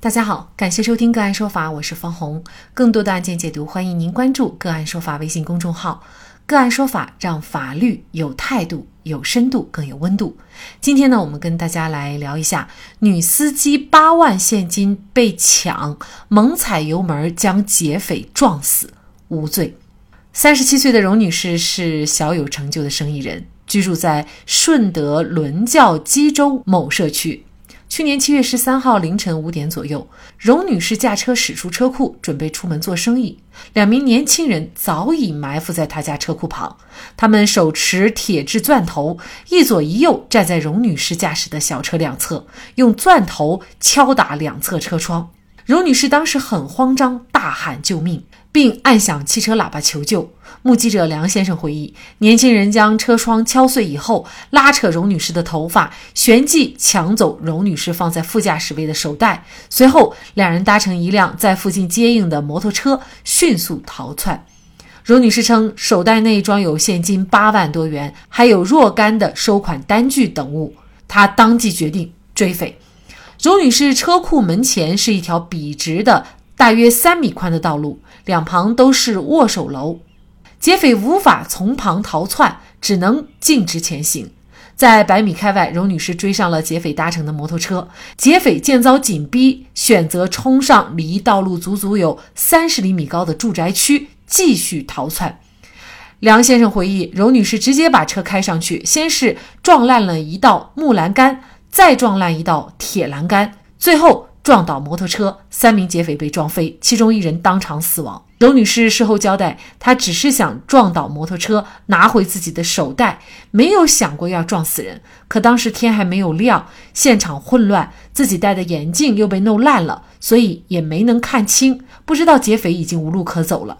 大家好，感谢收听个案说法，我是方红。更多的案件解读，欢迎您关注个案说法微信公众号。个案说法让法律有态度、有深度、更有温度。今天呢，我们跟大家来聊一下：女司机八万现金被抢，猛踩油门将劫匪撞死，无罪。三十七岁的荣女士是小有成就的生意人，居住在顺德伦教基州某社区。去年七月十三号凌晨五点左右，荣女士驾车驶出车库，准备出门做生意。两名年轻人早已埋伏在她家车库旁，他们手持铁质钻头，一左一右站在荣女士驾驶的小车两侧，用钻头敲打两侧车窗。荣女士当时很慌张，大喊救命。并按响汽车喇叭求救。目击者梁先生回忆，年轻人将车窗敲碎以后，拉扯荣女士的头发，旋即抢走荣女士放在副驾驶位的手袋。随后，两人搭乘一辆在附近接应的摩托车，迅速逃窜。荣女士称，手袋内装有现金八万多元，还有若干的收款单据等物。她当即决定追匪。荣女士车库门前是一条笔直的。大约三米宽的道路，两旁都是握手楼，劫匪无法从旁逃窜，只能径直前行。在百米开外，荣女士追上了劫匪搭乘的摩托车。劫匪见遭紧逼，选择冲上离道路足足有三十厘米高的住宅区，继续逃窜。梁先生回忆，荣女士直接把车开上去，先是撞烂了一道木栏杆，再撞烂一道铁栏杆，最后。撞倒摩托车，三名劫匪被撞飞，其中一人当场死亡。荣女士事后交代，她只是想撞倒摩托车，拿回自己的手袋，没有想过要撞死人。可当时天还没有亮，现场混乱，自己戴的眼镜又被弄烂了，所以也没能看清，不知道劫匪已经无路可走了。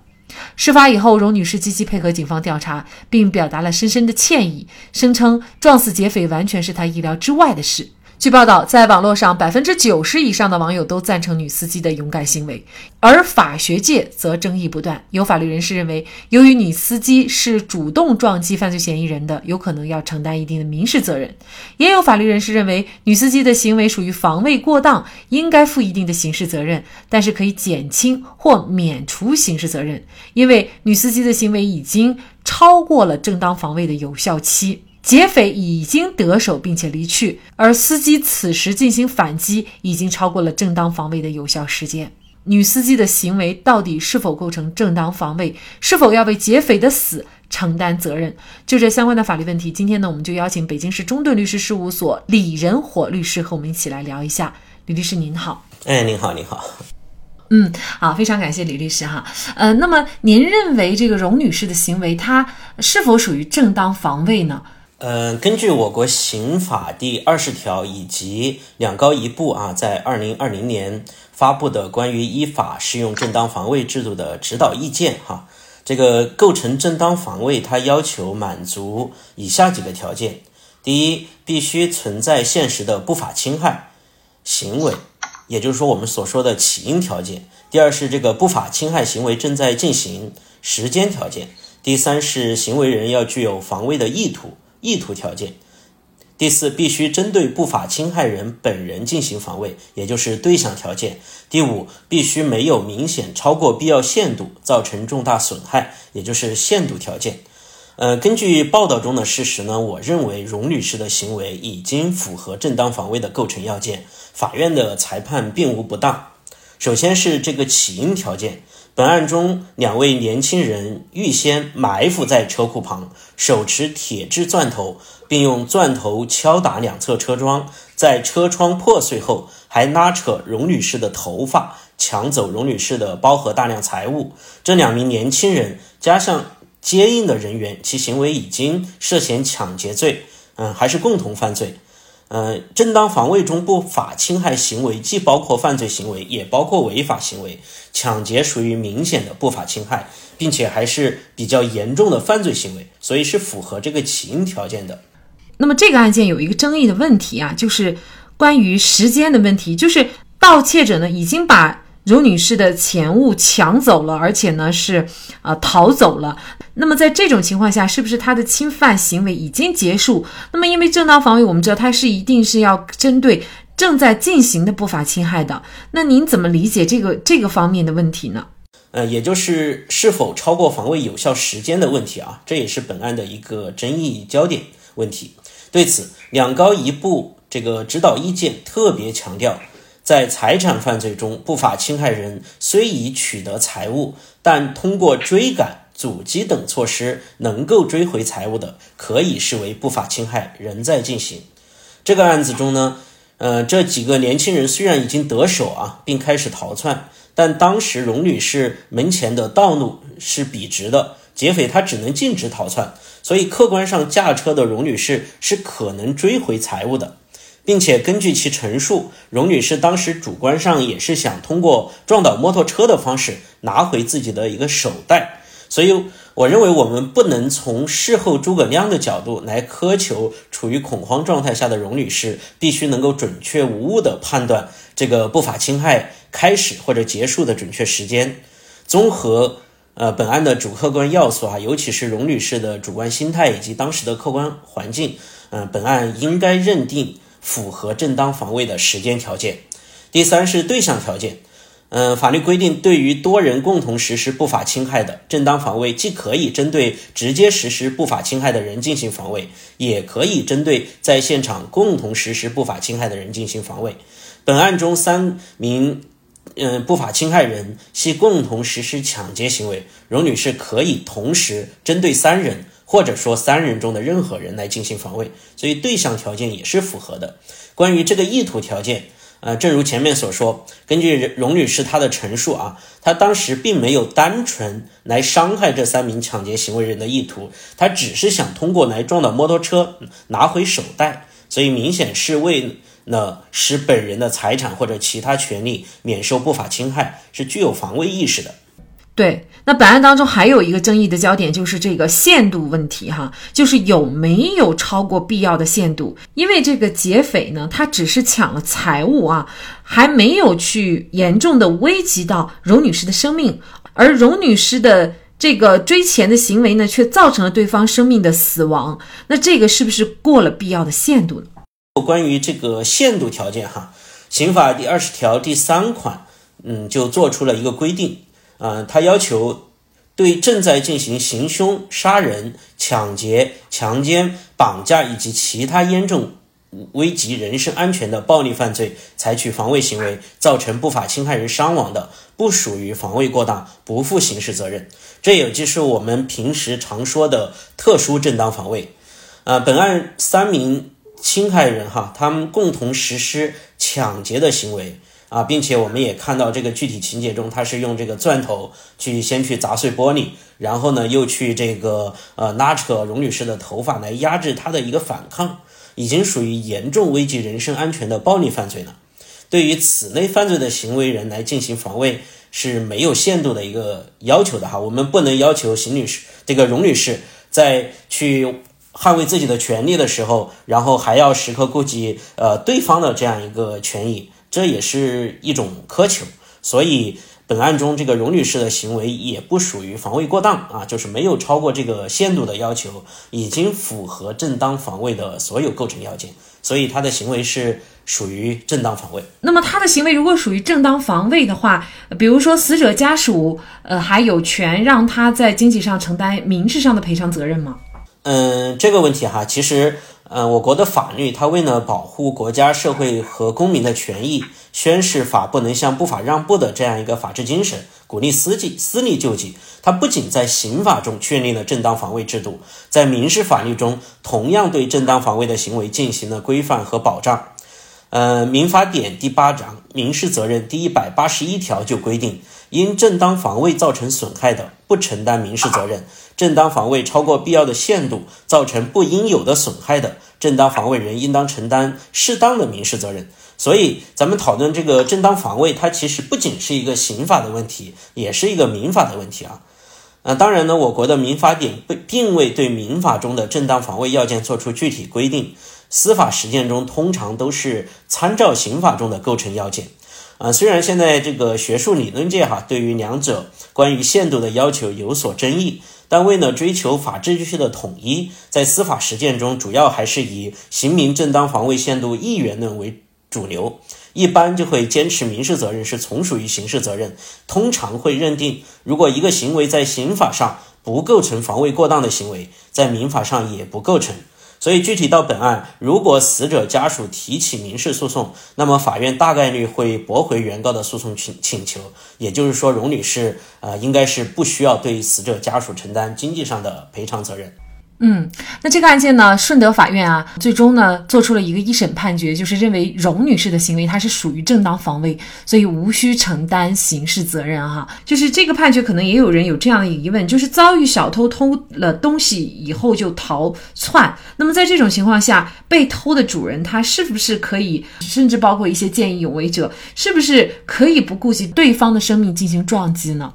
事发以后，荣女士积极配合警方调查，并表达了深深的歉意，声称撞死劫匪完全是她意料之外的事。据报道，在网络上，百分之九十以上的网友都赞成女司机的勇敢行为，而法学界则争议不断。有法律人士认为，由于女司机是主动撞击犯罪嫌疑人的，有可能要承担一定的民事责任；也有法律人士认为，女司机的行为属于防卫过当，应该负一定的刑事责任，但是可以减轻或免除刑事责任，因为女司机的行为已经超过了正当防卫的有效期。劫匪已经得手并且离去，而司机此时进行反击已经超过了正当防卫的有效时间。女司机的行为到底是否构成正当防卫？是否要为劫匪的死承担责任？就这相关的法律问题，今天呢，我们就邀请北京市中盾律师事务所李仁火律师和我们一起来聊一下。李律师您好，哎，您好，您好。嗯，好，非常感谢李律师哈。呃，那么您认为这个荣女士的行为，她是否属于正当防卫呢？嗯，根据我国刑法第二十条以及两高一部啊，在二零二零年发布的关于依法适用正当防卫制度的指导意见哈，这个构成正当防卫，它要求满足以下几个条件：第一，必须存在现实的不法侵害行为，也就是说我们所说的起因条件；第二是这个不法侵害行为正在进行时间条件；第三是行为人要具有防卫的意图。意图条件，第四，必须针对不法侵害人本人进行防卫，也就是对象条件。第五，必须没有明显超过必要限度，造成重大损害，也就是限度条件。呃，根据报道中的事实呢，我认为荣女士的行为已经符合正当防卫的构成要件，法院的裁判并无不当。首先是这个起因条件。本案中，两位年轻人预先埋伏在车库旁，手持铁质钻头，并用钻头敲打两侧车窗，在车窗破碎后，还拉扯荣女士的头发，抢走荣女士的包和大量财物。这两名年轻人加上接应的人员，其行为已经涉嫌抢劫罪，嗯，还是共同犯罪。呃，正当防卫中不法侵害行为既包括犯罪行为，也包括违法行为。抢劫属于明显的不法侵害，并且还是比较严重的犯罪行为，所以是符合这个起因条件的。那么这个案件有一个争议的问题啊，就是关于时间的问题，就是盗窃者呢已经把。荣女士的钱物抢走了，而且呢是呃逃走了。那么在这种情况下，是不是她的侵犯行为已经结束？那么因为正当防卫，我们知道它是一定是要针对正在进行的不法侵害的。那您怎么理解这个这个方面的问题呢？呃，也就是是否超过防卫有效时间的问题啊，这也是本案的一个争议焦点问题。对此，两高一部这个指导意见特别强调，在财产犯罪中，不法侵害人虽已取得财物，但通过追赶、阻击等措施能够追回财物的，可以视为不法侵害仍在进行。这个案子中呢，呃，这几个年轻人虽然已经得手啊，并开始逃窜。但当时荣女士门前的道路是笔直的，劫匪他只能径直逃窜，所以客观上驾车的荣女士是可能追回财物的，并且根据其陈述，荣女士当时主观上也是想通过撞倒摩托车的方式拿回自己的一个手袋，所以我认为我们不能从事后诸葛亮的角度来苛求处于恐慌状态下的荣女士必须能够准确无误地判断这个不法侵害。开始或者结束的准确时间，综合呃本案的主客观要素啊，尤其是荣女士的主观心态以及当时的客观环境，嗯，本案应该认定符合正当防卫的时间条件。第三是对象条件，嗯，法律规定，对于多人共同实施不法侵害的正当防卫，既可以针对直接实施不法侵害的人进行防卫，也可以针对在现场共同实施不法侵害的人进行防卫。本案中三名。嗯，不法侵害人系共同实施抢劫行为，荣女士可以同时针对三人，或者说三人中的任何人来进行防卫，所以对象条件也是符合的。关于这个意图条件，呃，正如前面所说，根据荣女士她的陈述啊，她当时并没有单纯来伤害这三名抢劫行为人的意图，她只是想通过来撞倒摩托车拿回手袋，所以明显是为。了使本人的财产或者其他权利免受不法侵害，是具有防卫意识的。对，那本案当中还有一个争议的焦点就是这个限度问题，哈，就是有没有超过必要的限度？因为这个劫匪呢，他只是抢了财物啊，还没有去严重的危及到荣女士的生命，而荣女士的这个追钱的行为呢，却造成了对方生命的死亡。那这个是不是过了必要的限度呢？关于这个限度条件，哈，刑法第二十条第三款，嗯，就做出了一个规定，啊，他要求对正在进行行凶、杀人、抢劫、强奸、绑架以及其他严重危及人身安全的暴力犯罪，采取防卫行为，造成不法侵害人伤亡的，不属于防卫过当，不负刑事责任。这也就是我们平时常说的特殊正当防卫。啊，本案三名。侵害人哈，他们共同实施抢劫的行为啊，并且我们也看到这个具体情节中，他是用这个钻头去先去砸碎玻璃，然后呢又去这个呃拉扯荣女士的头发来压制她的一个反抗，已经属于严重危及人身安全的暴力犯罪了。对于此类犯罪的行为人来进行防卫是没有限度的一个要求的哈，我们不能要求邢女士这个荣女士在去。捍卫自己的权利的时候，然后还要时刻顾及呃对方的这样一个权益，这也是一种苛求。所以本案中这个荣女士的行为也不属于防卫过当啊，就是没有超过这个限度的要求，已经符合正当防卫的所有构成要件，所以她的行为是属于正当防卫。那么她的行为如果属于正当防卫的话，比如说死者家属呃还有权让她在经济上承担民事上的赔偿责任吗？嗯，这个问题哈，其实，嗯，我国的法律它为了保护国家、社会和公民的权益，宣誓法不能向不法让步的这样一个法治精神，鼓励私济、私利救济。它不仅在刑法中确立了正当防卫制度，在民事法律中同样对正当防卫的行为进行了规范和保障。呃，民法典第八章民事责任第一百八十一条就规定。因正当防卫造成损害的，不承担民事责任；正当防卫超过必要的限度，造成不应有的损害的，正当防卫人应当承担适当的民事责任。所以，咱们讨论这个正当防卫，它其实不仅是一个刑法的问题，也是一个民法的问题啊。呃，当然呢，我国的民法典并并未对民法中的正当防卫要件作出具体规定，司法实践中通常都是参照刑法中的构成要件。啊，虽然现在这个学术理论界哈对于两者关于限度的要求有所争议，但为了追求法治秩序的统一，在司法实践中主要还是以刑民正当防卫限度一元论为主流，一般就会坚持民事责任是从属于刑事责任，通常会认定，如果一个行为在刑法上不构成防卫过当的行为，在民法上也不构成。所以具体到本案，如果死者家属提起民事诉讼，那么法院大概率会驳回原告的诉讼请请求。也就是说，荣女士呃应该是不需要对死者家属承担经济上的赔偿责任。嗯，那这个案件呢，顺德法院啊，最终呢做出了一个一审判决，就是认为荣女士的行为她是属于正当防卫，所以无需承担刑事责任哈。就是这个判决，可能也有人有这样的疑问，就是遭遇小偷偷了东西以后就逃窜，那么在这种情况下，被偷的主人他是不是可以，甚至包括一些见义勇为者，是不是可以不顾及对方的生命进行撞击呢？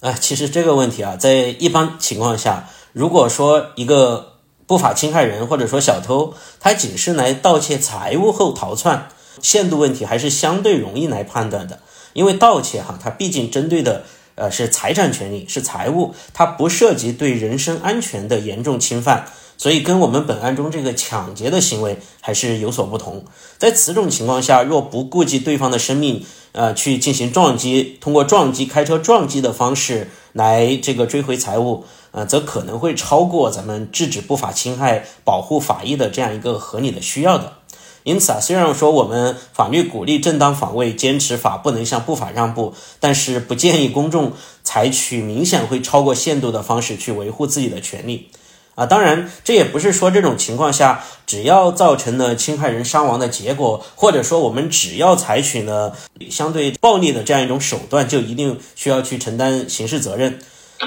啊，其实这个问题啊，在一般情况下。如果说一个不法侵害人或者说小偷，他仅是来盗窃财物后逃窜，限度问题还是相对容易来判断的。因为盗窃哈，它毕竟针对的呃是财产权利，是财物，它不涉及对人身安全的严重侵犯，所以跟我们本案中这个抢劫的行为还是有所不同。在此种情况下，若不顾及对方的生命，呃，去进行撞击，通过撞击、开车撞击的方式来这个追回财物。呃，则可能会超过咱们制止不法侵害、保护法益的这样一个合理的需要的。因此啊，虽然说我们法律鼓励正当防卫，坚持法不能向不法让步，但是不建议公众采取明显会超过限度的方式去维护自己的权利。啊，当然，这也不是说这种情况下，只要造成了侵害人伤亡的结果，或者说我们只要采取了相对暴力的这样一种手段，就一定需要去承担刑事责任。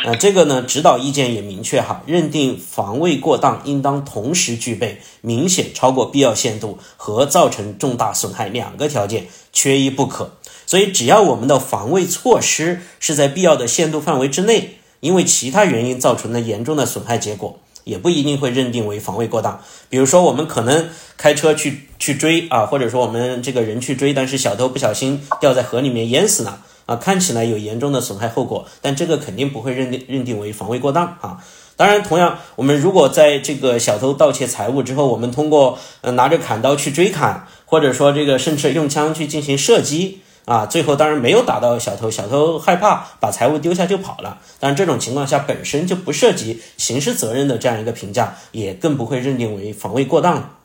呃，这个呢，指导意见也明确哈，认定防卫过当应当同时具备明显超过必要限度和造成重大损害两个条件，缺一不可。所以，只要我们的防卫措施是在必要的限度范围之内，因为其他原因造成了严重的损害结果，也不一定会认定为防卫过当。比如说，我们可能开车去去追啊，或者说我们这个人去追，但是小偷不小心掉在河里面淹死了。啊，看起来有严重的损害后果，但这个肯定不会认定认定为防卫过当啊。当然，同样，我们如果在这个小偷盗窃财物之后，我们通过呃拿着砍刀去追砍，或者说这个甚至用枪去进行射击啊，最后当然没有打到小偷，小偷害怕把财物丢下就跑了。当然，这种情况下本身就不涉及刑事责任的这样一个评价，也更不会认定为防卫过当。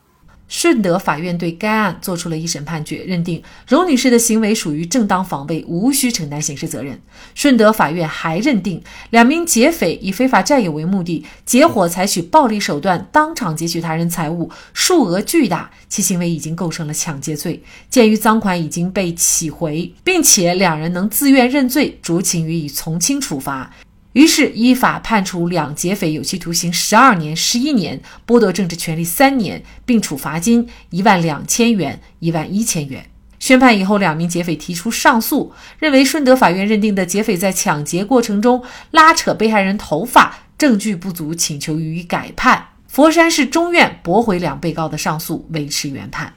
顺德法院对该案作出了一审判决，认定荣女士的行为属于正当防卫，无需承担刑事责任。顺德法院还认定，两名劫匪以非法占有为目的，结伙采取暴力手段，当场劫取他人财物，数额巨大，其行为已经构成了抢劫罪。鉴于赃款已经被起回，并且两人能自愿认罪，酌情予以从轻处罚。于是依法判处两劫匪有期徒刑十二年、十一年，剥夺政治权利三年，并处罚金一万两千元、一万一千元。宣判以后，两名劫匪提出上诉，认为顺德法院认定的劫匪在抢劫过程中拉扯被害人头发，证据不足，请求予以改判。佛山市中院驳回两被告的上诉，维持原判。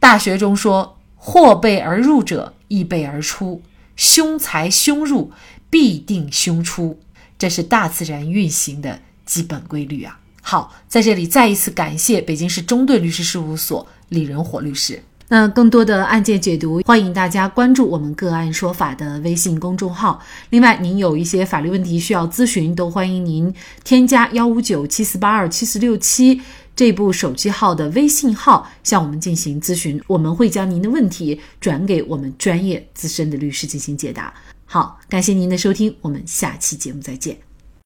大学中说：“或备而入者，亦备而出；凶财凶入，必定凶出。”这是大自然运行的基本规律啊！好，在这里再一次感谢北京市中队律师事务所李仁火律师。那更多的案件解读，欢迎大家关注我们“个案说法”的微信公众号。另外，您有一些法律问题需要咨询，都欢迎您添加幺五九七四八二七四六七这部手机号的微信号向我们进行咨询，我们会将您的问题转给我们专业资深的律师进行解答。好，感谢您的收听，我们下期节目再见。